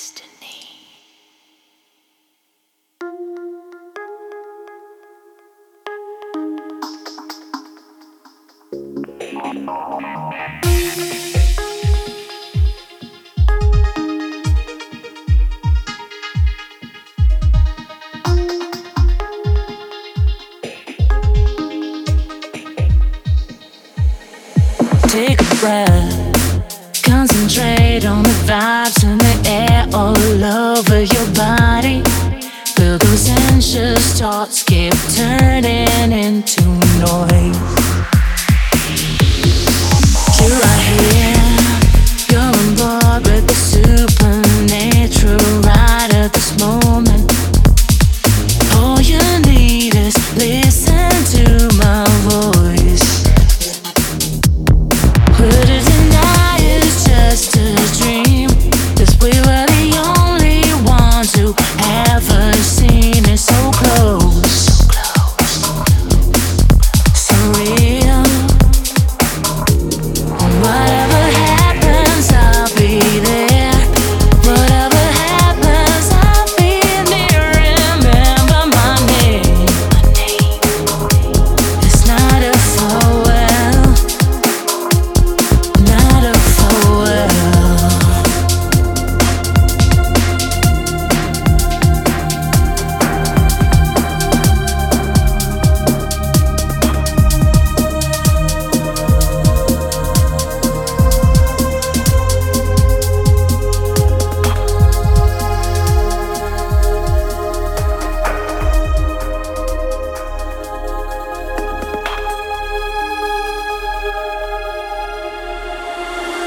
destiny. Take a breath. Concentrate on the vibes in the air all over your body. Feel those anxious thoughts keep turning into noise. You're right here, with the supernatural right at this moment. All you need is listen to me.